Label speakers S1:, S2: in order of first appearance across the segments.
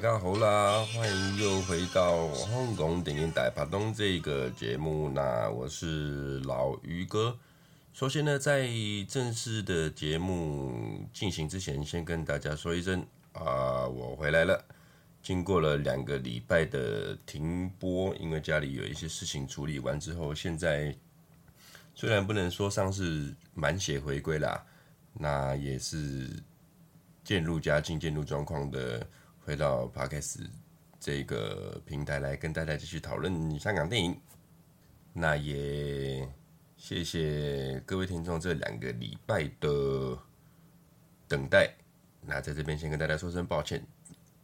S1: 大家好啦，欢迎又回到香港电影大拍档这个节目。那我是老于哥。首先呢，在正式的节目进行之前，先跟大家说一声啊，我回来了。经过了两个礼拜的停播，因为家里有一些事情处理完之后，现在虽然不能说上是满血回归啦，那也是渐入佳境、渐入状况的回到 Podcast 这个平台来跟大家继续讨论香港电影。那也谢谢各位听众这两个礼拜的等待。那在这边先跟大家说声抱歉。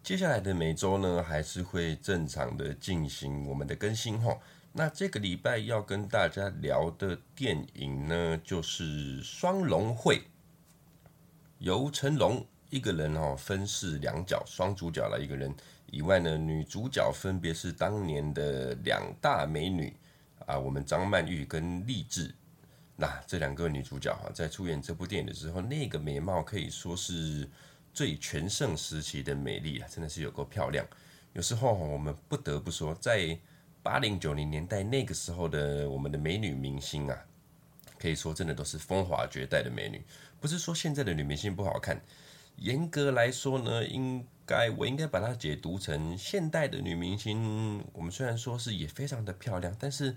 S1: 接下来的每周呢，还是会正常的进行我们的更新哈。那这个礼拜要跟大家聊的电影呢，就是《双龙会》，由成龙一个人哦分饰两角，双主角了一个人以外呢，女主角分别是当年的两大美女啊，我们张曼玉跟励志。那这两个女主角哈，在出演这部电影的时候，那个美貌可以说是。最全盛时期的美丽啊，真的是有够漂亮。有时候我们不得不说，在八零九零年代那个时候的我们的美女明星啊，可以说真的都是风华绝代的美女。不是说现在的女明星不好看，严格来说呢，应该我应该把它解读成现代的女明星。我们虽然说是也非常的漂亮，但是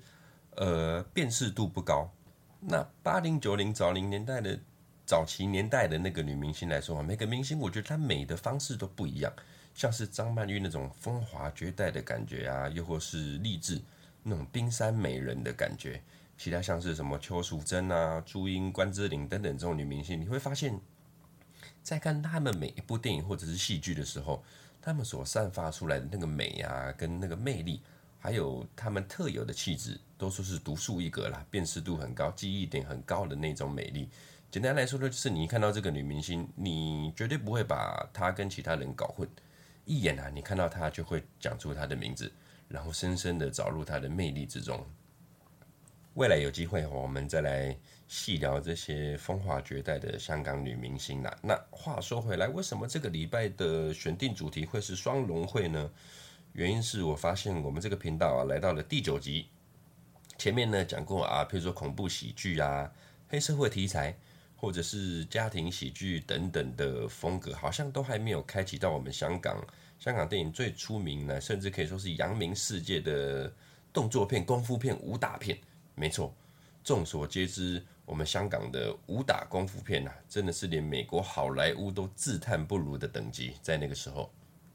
S1: 呃辨识度不高。那八零九零早零年代的。早期年代的那个女明星来说，每个明星我觉得她美的方式都不一样，像是张曼玉那种风华绝代的感觉啊，又或是励志那种冰山美人的感觉，其他像是什么邱淑贞啊、朱茵、关之琳等等这种女明星，你会发现，在看他们每一部电影或者是戏剧的时候，他们所散发出来的那个美啊，跟那个魅力，还有他们特有的气质，都说是独树一格啦，辨识度很高，记忆点很高的那种美丽。简单来说呢，就是你一看到这个女明星，你绝对不会把她跟其他人搞混。一眼啊，你看到她就会讲出她的名字，然后深深的走入她的魅力之中。未来有机会，我们再来细聊这些风华绝代的香港女明星啦。那话说回来，为什么这个礼拜的选定主题会是双龙会呢？原因是我发现我们这个频道啊，来到了第九集。前面呢讲过啊，譬如说恐怖喜剧啊，黑社会题材。或者是家庭喜剧等等的风格，好像都还没有开启到我们香港香港电影最出名呢，甚至可以说是扬名世界的动作片、功夫片、武打片。没错，众所皆知，我们香港的武打功夫片呐，真的是连美国好莱坞都自叹不如的等级，在那个时候，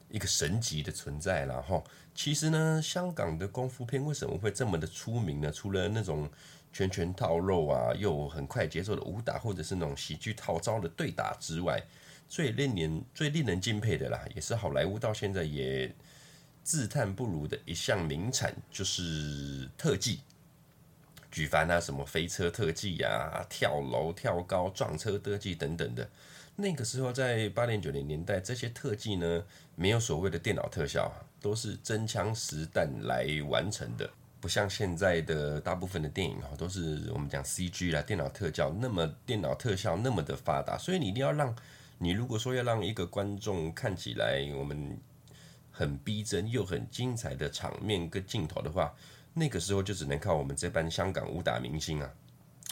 S1: 一个神级的存在了哈。其实呢，香港的功夫片为什么会这么的出名呢？除了那种拳拳套肉啊，又很快节奏的武打，或者是那种喜剧套招的对打之外，最令人最令人敬佩的啦，也是好莱坞到现在也自叹不如的一项名产，就是特技。举凡啊，什么飞车特技啊、跳楼、跳高、撞车特技等等的，那个时候在八零九零年代，这些特技呢，没有所谓的电脑特效，都是真枪实弹来完成的。不像现在的大部分的电影哈，都是我们讲 CG 啦，电脑特效那么电脑特效那么的发达，所以你一定要让你如果说要让一个观众看起来我们很逼真又很精彩的场面跟镜头的话，那个时候就只能靠我们这班香港武打明星啊，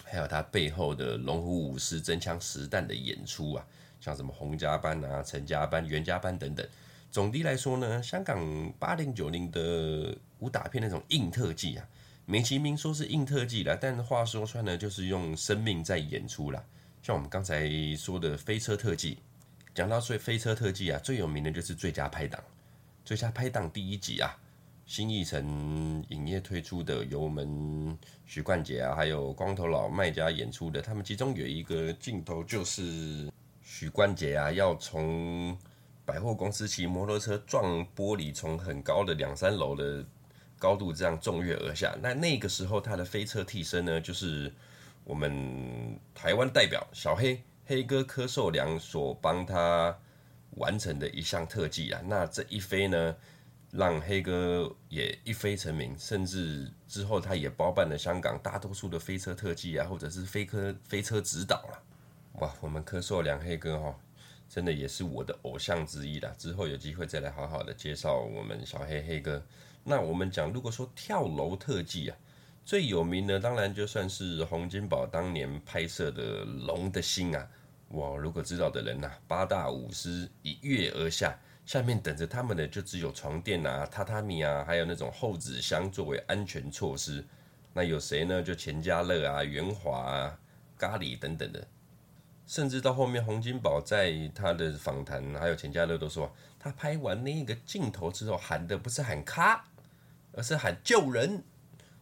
S1: 还有他背后的龙虎武师真枪实弹的演出啊，像什么洪家班啊、陈家班、袁家班等等。总的来说呢，香港八零九零的武打片那种硬特技啊，美其名说是硬特技啦，但话说出来呢，就是用生命在演出啦。像我们刚才说的飞车特技，讲到最飞车特技啊，最有名的就是《最佳拍档》。《最佳拍档》第一集啊，新艺城影业推出的，由我们许冠杰啊，还有光头佬卖家演出的，他们其中有一个镜头就是许冠杰啊，要从百货公司骑摩托车撞玻璃，从很高的两三楼的高度这样纵跃而下。那那个时候他的飞车替身呢，就是我们台湾代表小黑黑哥柯受良所帮他完成的一项特技啊。那这一飞呢，让黑哥也一飞成名，甚至之后他也包办了香港大多数的飞车特技啊，或者是飞科飞车指导啊。哇，我们柯受良黑哥哈。真的也是我的偶像之一啦。之后有机会再来好好的介绍我们小黑黑哥。那我们讲，如果说跳楼特技啊，最有名的当然就算是洪金宝当年拍摄的《龙的心》啊。哇，如果知道的人呐、八大武师一跃而下，下面等着他们的就只有床垫啊、榻榻米啊，还有那种厚纸箱作为安全措施。那有谁呢？就钱嘉乐啊、元华啊、咖喱等等的。甚至到后面，洪金宝在他的访谈，还有钱嘉乐都说，他拍完那个镜头之后，喊的不是喊咔，而是喊救人。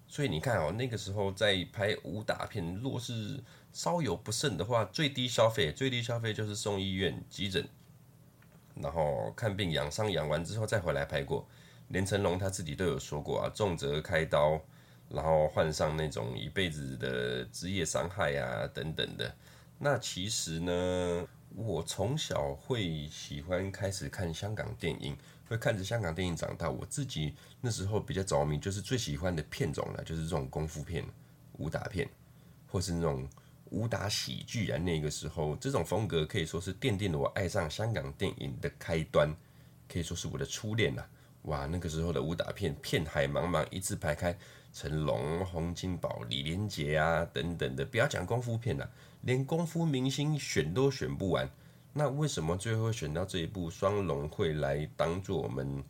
S1: 所以你看哦，那个时候在拍武打片，若是稍有不慎的话，最低消费，最低消费就是送医院急诊，然后看病养伤，养完之后再回来拍过。连成龙他自己都有说过啊，重则开刀，然后患上那种一辈子的职业伤害啊等等的。那其实呢，我从小会喜欢开始看香港电影。会看着香港电影长大，我自己那时候比较着迷，就是最喜欢的片种呢，就是这种功夫片、武打片，或是那种武打喜剧啊。那个时候，这种风格可以说是奠定了我爱上香港电影的开端，可以说是我的初恋呐。哇，那个时候的武打片，片海茫茫，一字排开，成龙、洪金宝、李连杰啊等等的。不要讲功夫片了，连功夫明星选都选不完。那为什么最后选到这一部《双龙会》来当做我们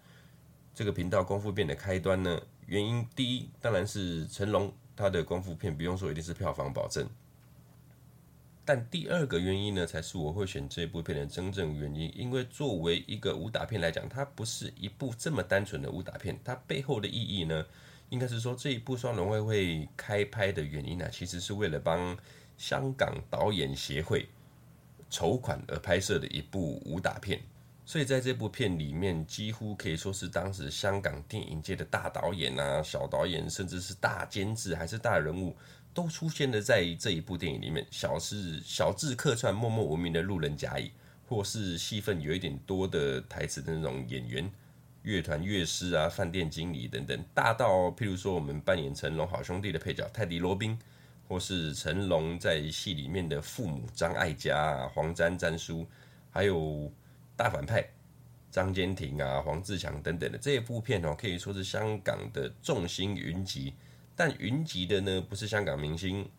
S1: 这个频道功夫片的开端呢？原因第一当然是成龙他的功夫片不用说一定是票房保证，但第二个原因呢，才是我会选这部片的真正原因。因为作为一个武打片来讲，它不是一部这么单纯的武打片，它背后的意义呢，应该是说这一部《双龙会》会开拍的原因呢，其实是为了帮香港导演协会。筹款而拍摄的一部武打片，所以在这部片里面，几乎可以说是当时香港电影界的大导演啊、小导演，甚至是大监制还是大人物，都出现了在这一部电影里面。小是小至客串默默无名的路人甲乙，或是戏份有一点多的台词的那种演员、乐团乐师啊、饭店经理等等，大到譬如说我们扮演成龙好兄弟的配角泰迪罗宾。或是成龙在戏里面的父母张艾嘉、黄沾、沾叔，还有大反派张坚庭啊、黄志强等等的这一部片哦，可以说是香港的众星云集。但云集的呢，不是香港明星，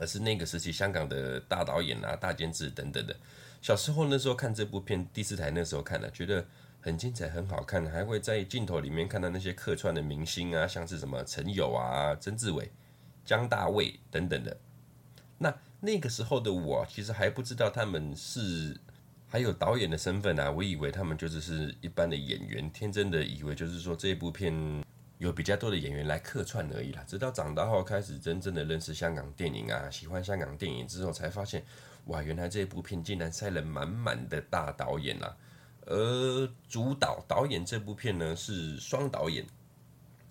S1: 而是那个时期香港的大导演啊、大监制等等的。小时候那时候看这部片，第四台那时候看了，觉得很精彩、很好看，还会在镜头里面看到那些客串的明星啊，像是什么陈友啊、曾志伟。江大卫等等的，那那个时候的我其实还不知道他们是还有导演的身份啊，我以为他们就只是一般的演员，天真的以为就是说这部片有比较多的演员来客串而已啦。直到长大后开始真正的认识香港电影啊，喜欢香港电影之后，才发现哇，原来这部片竟然塞了满满的大导演啊。而主导导演这部片呢是双导演，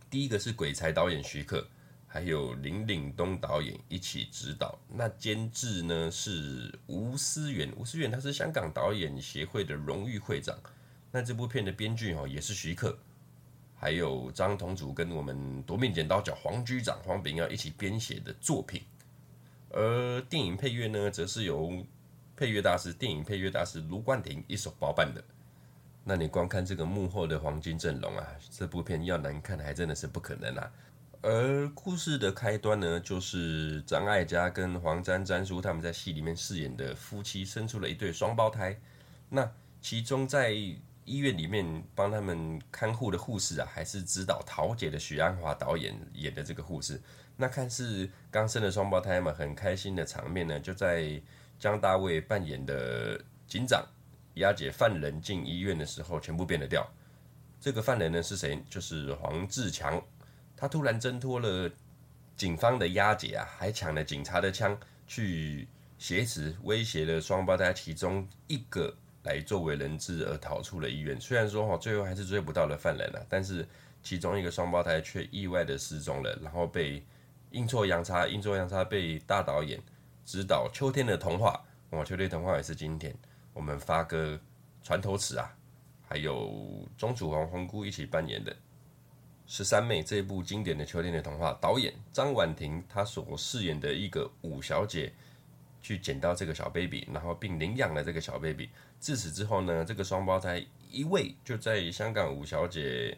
S1: 第一个是鬼才导演徐克。还有林岭东导演一起指导，那监制呢是吴思远，吴思远他是香港导演协会的荣誉会长。那这部片的编剧哦也是徐克，还有张同祖跟我们夺命剪刀脚黄局长黄炳耀一起编写的作品。而电影配乐呢，则是由配乐大师、电影配乐大师卢冠廷一手包办的。那你光看这个幕后的黄金阵容啊，这部片要难看还真的是不可能啊。而故事的开端呢，就是张艾嘉跟黄沾沾叔他们在戏里面饰演的夫妻生出了一对双胞胎。那其中在医院里面帮他们看护的护士啊，还是指导桃姐的许鞍华导演演的这个护士。那看似刚生的双胞胎嘛，很开心的场面呢，就在江大卫扮演的警长押解犯人进医院的时候，全部变了调。这个犯人呢是谁？就是黄志强。他突然挣脱了警方的押解啊，还抢了警察的枪去挟持、威胁了双胞胎其中一个来作为人质而逃出了医院。虽然说哈，最后还是追不到了犯人了，但是其中一个双胞胎却意外的失踪了，然后被阴错阳差，阴错阳差被大导演指导《秋天的童话》哇，《秋天童话》也是今天我们发哥船头尺啊，还有钟楚红红姑一起扮演的。十三妹这部经典的秋天的童话，导演张婉婷她所饰演的一个五小姐，去捡到这个小 baby，然后并领养了这个小 baby。自此之后呢，这个双胞胎一位就在香港五小姐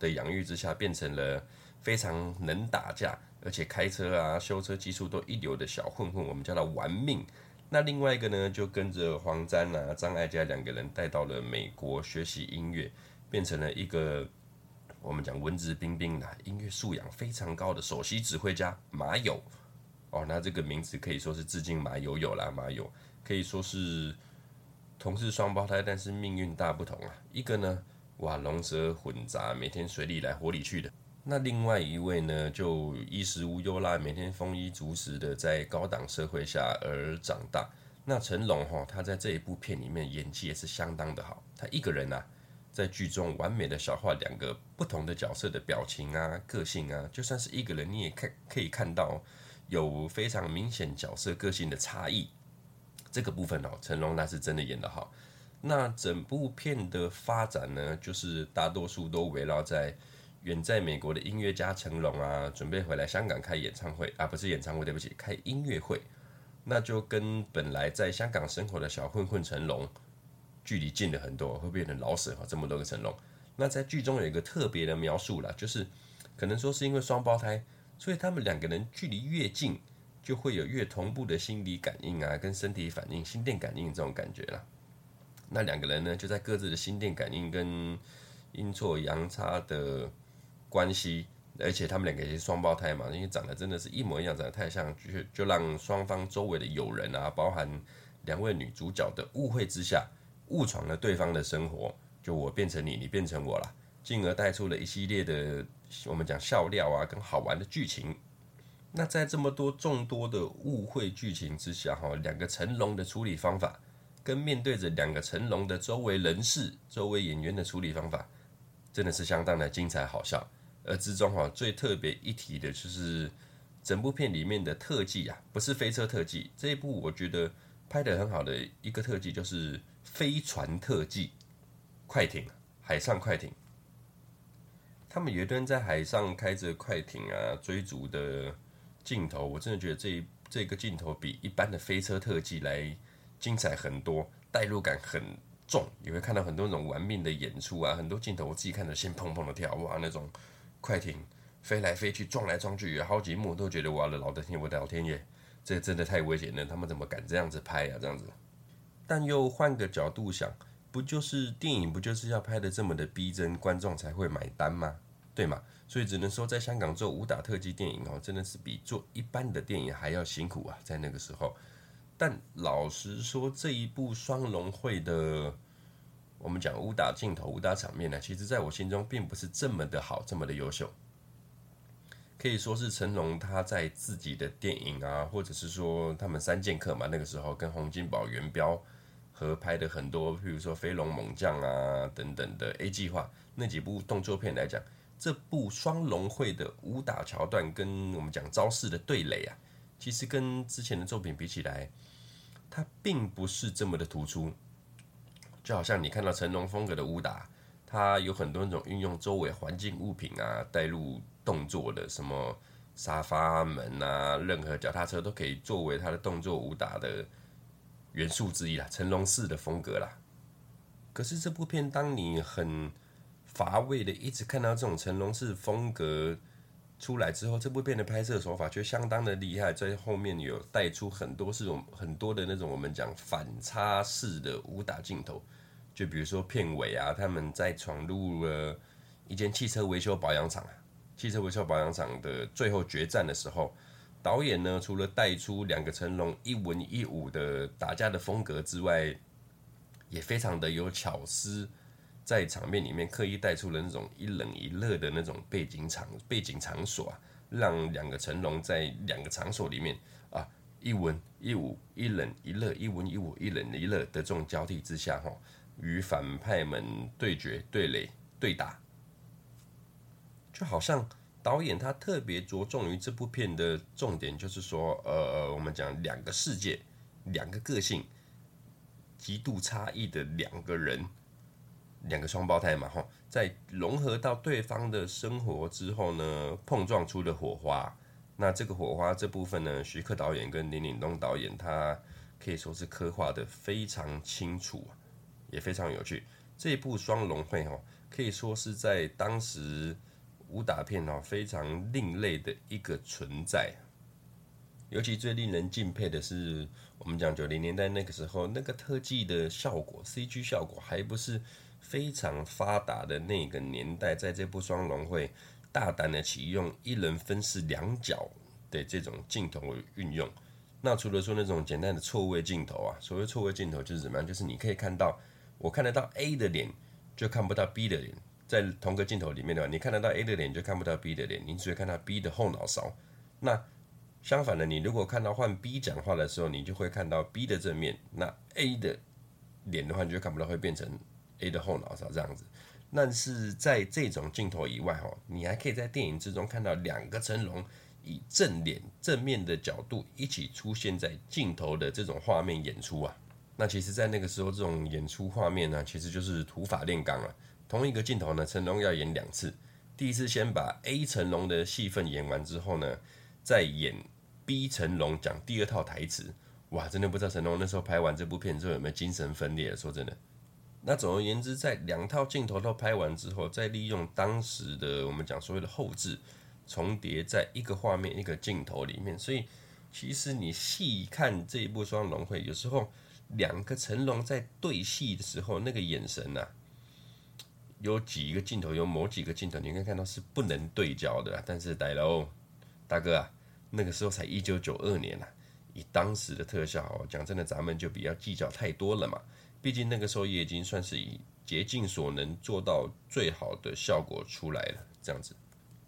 S1: 的养育之下，变成了非常能打架，而且开车啊、修车技术都一流的小混混，我们叫他玩命。那另外一个呢，就跟着黄沾啊、张艾嘉两个人带到了美国学习音乐，变成了一个我们讲文质彬彬的、音乐素养非常高的首席指挥家马友。哦，那这个名字可以说是致敬马友友啦，马友可以说是同是双胞胎，但是命运大不同啊。一个呢，哇，龙蛇混杂，每天水里来火里去的。那另外一位呢，就衣食无忧啦，每天丰衣足食的，在高档社会下而长大。那成龙哈，他在这一部片里面演技也是相当的好。他一个人啊，在剧中完美的消化两个不同的角色的表情啊、个性啊，就算是一个人，你也看可以看到有非常明显角色个性的差异。这个部分哦，成龙那是真的演得好。那整部片的发展呢，就是大多数都围绕在。远在美国的音乐家成龙啊，准备回来香港开演唱会啊，不是演唱会，对不起，开音乐会，那就跟本来在香港生活的小混混成龙距离近了很多，会变成老舍哈，这么多个成龙。那在剧中有一个特别的描述啦，就是可能说是因为双胞胎，所以他们两个人距离越近，就会有越同步的心理感应啊，跟身体反应、心电感应这种感觉啦。那两个人呢，就在各自的心电感应跟阴错阳差的。关系，而且他们两个也是双胞胎嘛，因为长得真的是一模一样，长得太像，就就让双方周围的友人啊，包含两位女主角的误会之下，误闯了对方的生活，就我变成你，你变成我了，进而带出了一系列的我们讲笑料啊，跟好玩的剧情。那在这么多众多的误会剧情之下，哈，两个成龙的处理方法，跟面对着两个成龙的周围人士、周围演员的处理方法，真的是相当的精彩好笑。而之中哈最特别一提的就是整部片里面的特技啊，不是飞车特技。这一部我觉得拍得很好的一个特技就是飞船特技，快艇，海上快艇。他们有一段在海上开着快艇啊追逐的镜头，我真的觉得这这个镜头比一般的飞车特技来精彩很多，代入感很重。你会看到很多那种玩命的演出啊，很多镜头我自己看着心砰砰的跳，哇那种。快艇飞来飞去，撞来撞去，有好几幕都觉得哇，老的天，我的老天爷，这真的太危险了！他们怎么敢这样子拍啊？这样子，但又换个角度想，不就是电影不就是要拍得这么的逼真，观众才会买单吗？对吗？所以只能说，在香港做武打特技电影哦，真的是比做一般的电影还要辛苦啊，在那个时候。但老实说，这一部双龙会的。我们讲武打镜头、武打场面呢，其实在我心中并不是这么的好，这么的优秀。可以说是成龙他在自己的电影啊，或者是说他们三剑客嘛，那个时候跟洪金宝、元彪合拍的很多，譬如说《飞龙猛将》啊等等的 A 计划那几部动作片来讲，这部双龙会的武打桥段跟我们讲招式的对垒啊，其实跟之前的作品比起来，它并不是这么的突出。就好像你看到成龙风格的武打，它有很多种运用周围环境物品啊带入动作的，什么沙发门啊，任何脚踏车都可以作为它的动作武打的元素之一啦，成龙式的风格啦。可是这部片当你很乏味的一直看到这种成龙式风格出来之后，这部片的拍摄手法却相当的厉害，在后面有带出很多是种很多的那种我们讲反差式的武打镜头。就比如说片尾啊，他们在闯入了一间汽车维修保养厂啊，汽车维修保养厂的最后决战的时候，导演呢除了带出两个成龙一文一武的打架的风格之外，也非常的有巧思，在场面里面刻意带出了那种一冷一热的那种背景场背景场所啊，让两个成龙在两个场所里面啊一文一武一冷一热一文一武一冷一热的这种交替之下哈。与反派们对决、对垒、对打，就好像导演他特别着重于这部片的重点，就是说，呃，我们讲两个世界、两个个性极度差异的两个人，两个双胞胎嘛，哈，在融合到对方的生活之后呢，碰撞出了火花，那这个火花这部分呢，徐克导演跟林岭东导演他可以说是刻画得非常清楚，也非常有趣。这一部《双龙会》哦，可以说是在当时武打片哦非常另类的一个存在。尤其最令人敬佩的是，我们讲九零年代那个时候，那个特技的效果，CG 效果还不是非常发达的那个年代，在这部《双龙会》大胆的启用一人分饰两角的这种镜头运用。那除了说那种简单的错位镜头啊，所谓错位镜头就是怎么样？就是你可以看到，我看得到 A 的脸，就看不到 B 的脸，在同个镜头里面的话，你看得到 A 的脸，就看不到 B 的脸，你只会看到 B 的后脑勺。那相反的，你如果看到换 B 讲话的时候，你就会看到 B 的正面。那 A 的脸的话，你就看不到，会变成 A 的后脑勺这样子。但是在这种镜头以外，哦，你还可以在电影之中看到两个成龙以正脸正面的角度一起出现在镜头的这种画面演出啊。那其实，在那个时候，这种演出画面呢，其实就是土法炼钢了。同一个镜头呢，成龙要演两次。第一次先把 A 成龙的戏份演完之后呢，再演。B 成龙讲第二套台词，哇，真的不知道成龙那时候拍完这部片之后有没有精神分裂。说真的，那总而言之，在两套镜头都拍完之后，再利用当时的我们讲所谓的后置重叠在一个画面一个镜头里面，所以其实你细看这一部《双龙会》，有时候两个成龙在对戏的时候，那个眼神呐、啊，有几个镜头，有某几个镜头，你可以看到是不能对焦的。但是大佬，大哥啊！那个时候才一九九二年呐、啊，以当时的特效，讲真的，咱们就不要计较太多了嘛。毕竟那个时候也已经算是以竭尽所能做到最好的效果出来了，这样子。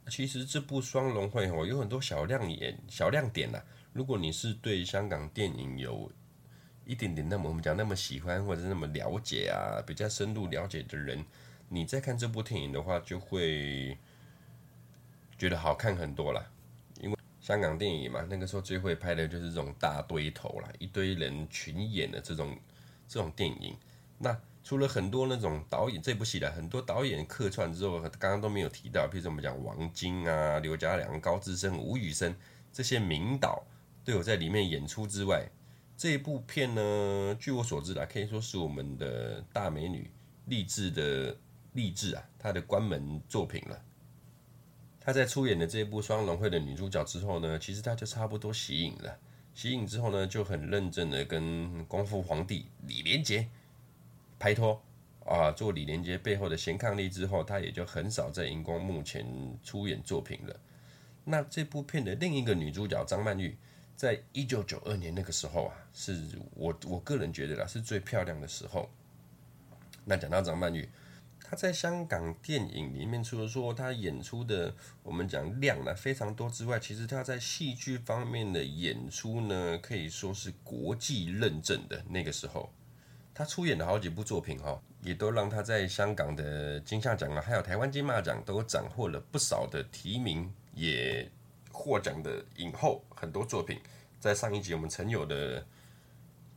S1: 其实这部《双龙会》哦，有很多小亮眼、小亮点呐、啊。如果你是对香港电影有一点点那么我们讲那么喜欢或者那么了解啊，比较深入了解的人，你在看这部电影的话，就会觉得好看很多了。香港电影嘛，那个时候最会拍的就是这种大堆头啦，一堆人群演的这种这种电影。那除了很多那种导演，这部戏的很多导演客串之后，刚刚都没有提到，比如我们讲王晶啊、刘家良、高志森、吴宇森这些名导都有在里面演出之外，这部片呢，据我所知啦，可以说是我们的大美女励志的励志啊，他的关门作品了。他在出演的这一部《双龙会》的女主角之后呢，其实他就差不多息影了。息影之后呢，就很认真的跟功夫皇帝李连杰拍拖啊，做李连杰背后的贤伉俪之后，他也就很少在荧光幕前出演作品了。那这部片的另一个女主角张曼玉，在一九九二年那个时候啊，是我我个人觉得啦，是最漂亮的时候。那讲到张曼玉。他在香港电影里面，除了说他演出的我们讲量呢非常多之外，其实他在戏剧方面的演出呢，可以说是国际认证的。那个时候，他出演了好几部作品哈，也都让他在香港的金像奖啊，还有台湾金马奖都斩获了不少的提名，也获奖的影后。很多作品在上一集我们曾有的。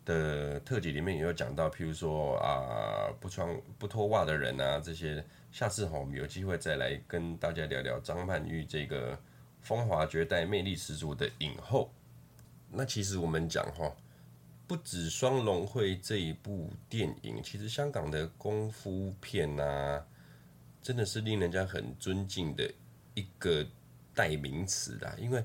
S1: 的特辑里面也有讲到，譬如说啊，不穿不脱袜的人啊，这些。下次哈，我们有机会再来跟大家聊聊张曼玉这个风华绝代、魅力十足的影后。那其实我们讲哈，不止《双龙会》这一部电影，其实香港的功夫片啊，真的是令人家很尊敬的一个代名词啦，因为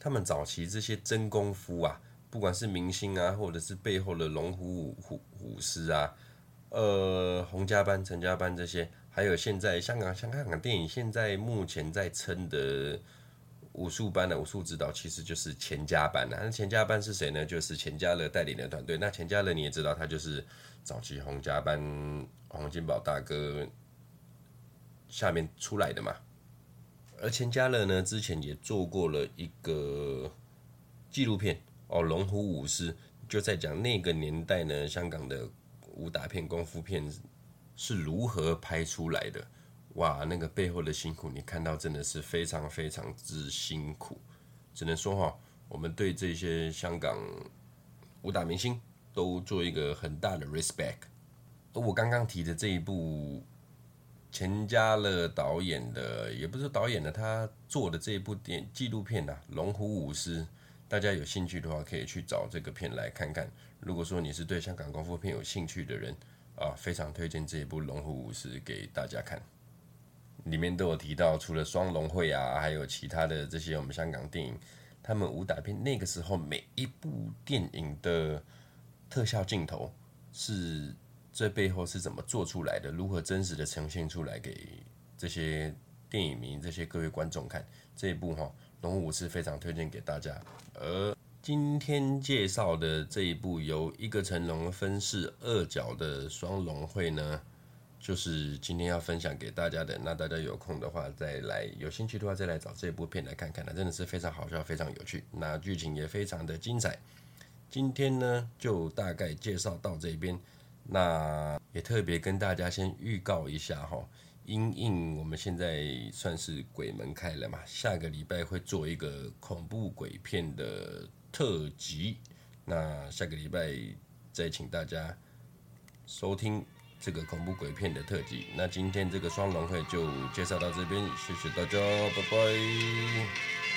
S1: 他们早期这些真功夫啊。不管是明星啊，或者是背后的龙虎虎虎师啊，呃，洪家班、陈家班这些，还有现在香港香港电影现在目前在撑的武术班的武术指导，其实就是钱家班啊。那钱家班是谁呢？就是钱嘉乐带领的团队。那钱嘉乐你也知道，他就是早期洪家班、洪金宝大哥下面出来的嘛。而钱嘉乐呢，之前也做过了一个纪录片。哦，龙虎武师就在讲那个年代呢，香港的武打片、功夫片是如何拍出来的。哇，那个背后的辛苦，你看到真的是非常非常之辛苦。只能说哈，我们对这些香港武打明星都做一个很大的 respect。而我刚刚提的这一部钱嘉乐导演的，也不是导演的，他做的这一部电纪录片呐，《龙虎舞狮》，大家有兴趣的话，可以去找这个片来看看。如果说你是对香港功夫片有兴趣的人啊，非常推荐这一部《龙虎舞狮》给大家看。里面都有提到，除了双龙会啊，还有其他的这些我们香港电影，他们武打片那个时候每一部电影的特效镜头是这背后是怎么做出来的，如何真实的呈现出来给这些电影迷、这些各位观众看。这一部哈《龙武是》非常推荐给大家，而。今天介绍的这一部由一个成龙分饰二角的双龙会呢，就是今天要分享给大家的。那大家有空的话再来，有兴趣的话再来找这部片来看看，那真的是非常好笑，非常有趣，那剧情也非常的精彩。今天呢就大概介绍到这边，那也特别跟大家先预告一下哈，因应我们现在算是鬼门开了嘛，下个礼拜会做一个恐怖鬼片的。特辑，那下个礼拜再请大家收听这个恐怖鬼片的特辑。那今天这个双龙会就介绍到这边，谢谢大家，拜拜。